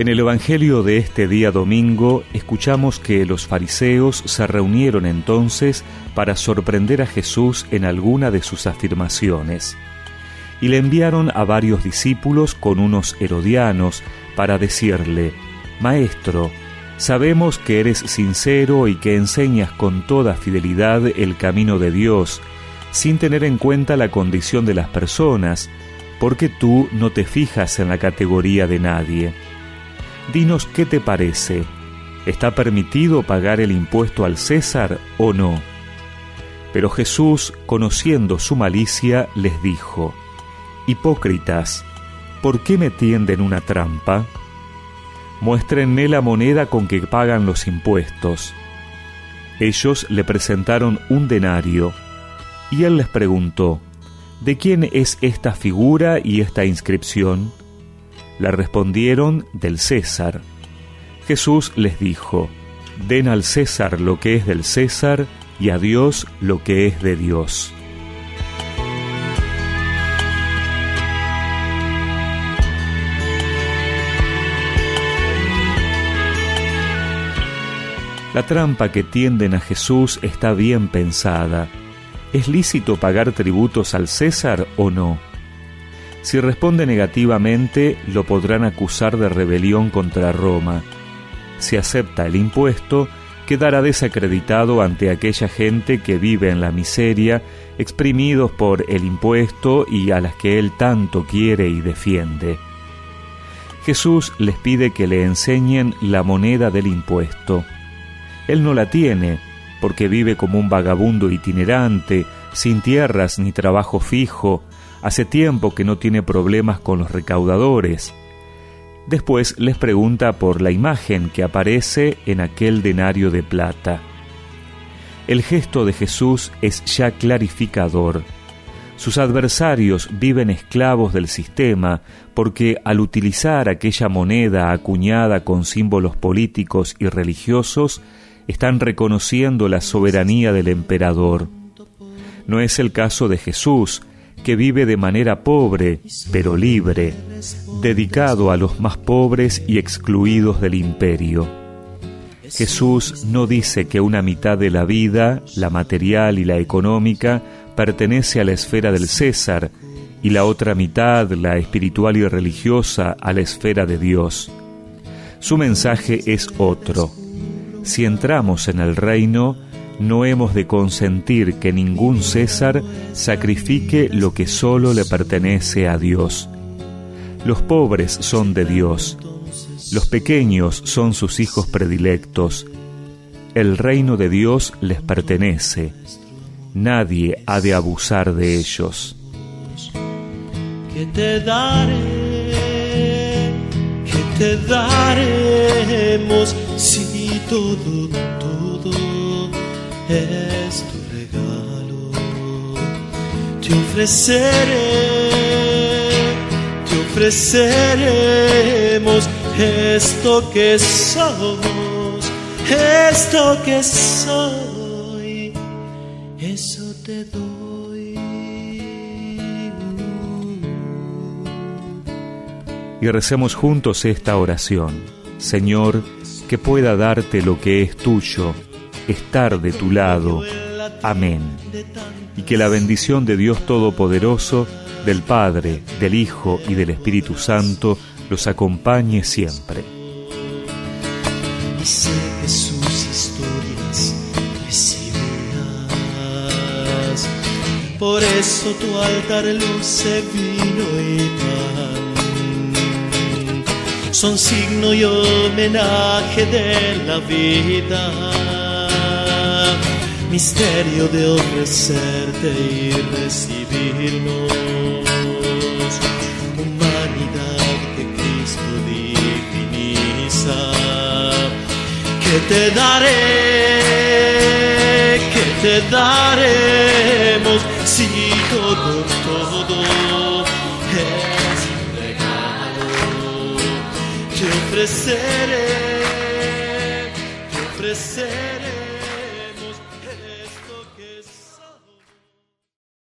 En el Evangelio de este día domingo escuchamos que los fariseos se reunieron entonces para sorprender a Jesús en alguna de sus afirmaciones. Y le enviaron a varios discípulos con unos herodianos para decirle, Maestro, sabemos que eres sincero y que enseñas con toda fidelidad el camino de Dios, sin tener en cuenta la condición de las personas, porque tú no te fijas en la categoría de nadie Dinos qué te parece. ¿Está permitido pagar el impuesto al César o no? Pero Jesús, conociendo su malicia, les dijo, Hipócritas, ¿por qué me tienden una trampa? Muéstrenme la moneda con que pagan los impuestos. Ellos le presentaron un denario, y él les preguntó, ¿De quién es esta figura y esta inscripción? Le respondieron del César. Jesús les dijo, Den al César lo que es del César y a Dios lo que es de Dios. La trampa que tienden a Jesús está bien pensada. ¿Es lícito pagar tributos al César o no? Si responde negativamente, lo podrán acusar de rebelión contra Roma. Si acepta el impuesto, quedará desacreditado ante aquella gente que vive en la miseria, exprimidos por el impuesto y a las que él tanto quiere y defiende. Jesús les pide que le enseñen la moneda del impuesto. Él no la tiene, porque vive como un vagabundo itinerante, sin tierras ni trabajo fijo, Hace tiempo que no tiene problemas con los recaudadores. Después les pregunta por la imagen que aparece en aquel denario de plata. El gesto de Jesús es ya clarificador. Sus adversarios viven esclavos del sistema porque al utilizar aquella moneda acuñada con símbolos políticos y religiosos, están reconociendo la soberanía del emperador. No es el caso de Jesús, que vive de manera pobre, pero libre, dedicado a los más pobres y excluidos del imperio. Jesús no dice que una mitad de la vida, la material y la económica, pertenece a la esfera del César y la otra mitad, la espiritual y religiosa, a la esfera de Dios. Su mensaje es otro. Si entramos en el reino, no hemos de consentir que ningún César sacrifique lo que solo le pertenece a Dios. Los pobres son de Dios, los pequeños son sus hijos predilectos. El reino de Dios les pertenece. Nadie ha de abusar de ellos. Te te daremos todo, todo es tu regalo. Te ofreceré, te ofreceremos esto que somos, esto que soy, eso te doy. Y recemos juntos esta oración. Señor, que pueda darte lo que es tuyo estar de tu lado. Amén. Y que la bendición de Dios Todopoderoso, del Padre, del Hijo y del Espíritu Santo los acompañe siempre. Por eso tu altar luce vino y pan. Son signo y homenaje de la vida misterio de ofrecerte y recibirnos, humanidad que Cristo diviniza, que te daré, que te daremos si todo, todo es un regalo, te ofreceré, te ofreceré.